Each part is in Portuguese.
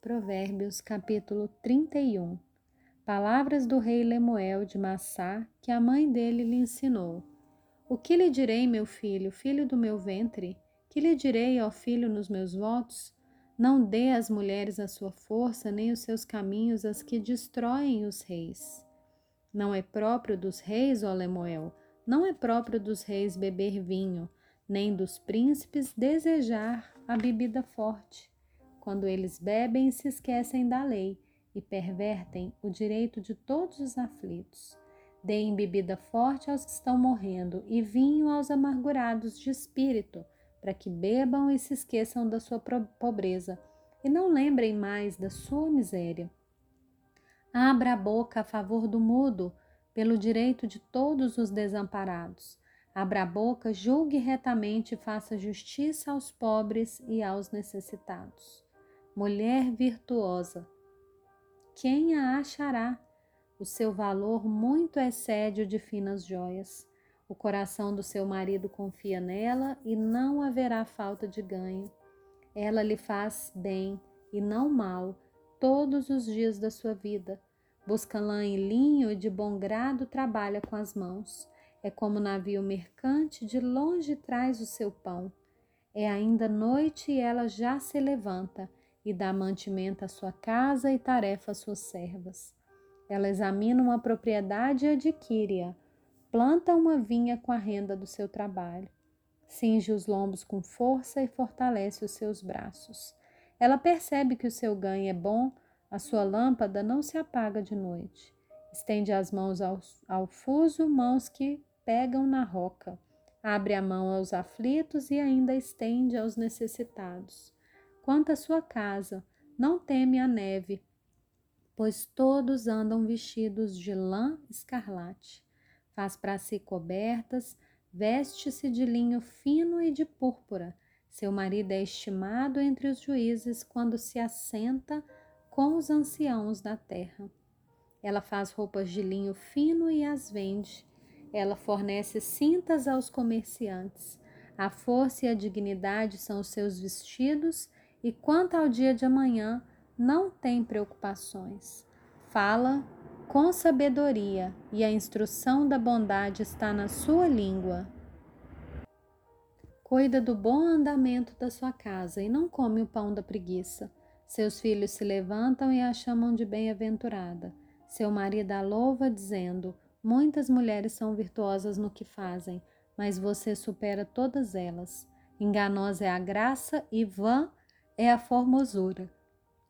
Provérbios capítulo 31 Palavras do rei Lemuel de Massá que a mãe dele lhe ensinou. O que lhe direi, meu filho, filho do meu ventre? Que lhe direi, ó filho, nos meus votos? Não dê às mulheres a sua força, nem os seus caminhos as que destroem os reis. Não é próprio dos reis, ó Lemuel, não é próprio dos reis beber vinho, nem dos príncipes desejar a bebida forte quando eles bebem, se esquecem da lei e pervertem o direito de todos os aflitos. Deem bebida forte aos que estão morrendo e vinho aos amargurados de espírito, para que bebam e se esqueçam da sua pobreza e não lembrem mais da sua miséria. Abra a boca a favor do mudo, pelo direito de todos os desamparados. Abra a boca, julgue retamente e faça justiça aos pobres e aos necessitados mulher virtuosa. Quem a achará? O seu valor muito excede o de finas joias. O coração do seu marido confia nela e não haverá falta de ganho. Ela lhe faz bem e não mal todos os dias da sua vida. Busca lã e linho e de bom grado trabalha com as mãos. É como navio mercante, de longe traz o seu pão. É ainda noite e ela já se levanta e dá mantimento à sua casa e tarefa às suas servas. Ela examina uma propriedade e adquire-a, planta uma vinha com a renda do seu trabalho, cinge os lombos com força e fortalece os seus braços. Ela percebe que o seu ganho é bom, a sua lâmpada não se apaga de noite. Estende as mãos ao, ao fuso, mãos que pegam na roca. Abre a mão aos aflitos e ainda estende aos necessitados. Quanto à sua casa, não teme a neve, pois todos andam vestidos de lã escarlate. Faz para si cobertas, veste-se de linho fino e de púrpura. Seu marido é estimado entre os juízes quando se assenta com os anciãos da terra. Ela faz roupas de linho fino e as vende. Ela fornece cintas aos comerciantes. A força e a dignidade são os seus vestidos e quanto ao dia de amanhã, não tem preocupações. Fala com sabedoria e a instrução da bondade está na sua língua. Cuida do bom andamento da sua casa e não come o pão da preguiça. Seus filhos se levantam e a chamam de bem-aventurada. Seu marido a louva, dizendo: Muitas mulheres são virtuosas no que fazem, mas você supera todas elas. Enganosa é a graça e vã é a formosura,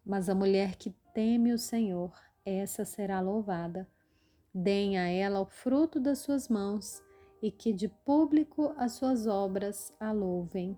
mas a mulher que teme o Senhor, essa será louvada. Deem a ela o fruto das suas mãos e que de público as suas obras a louvem.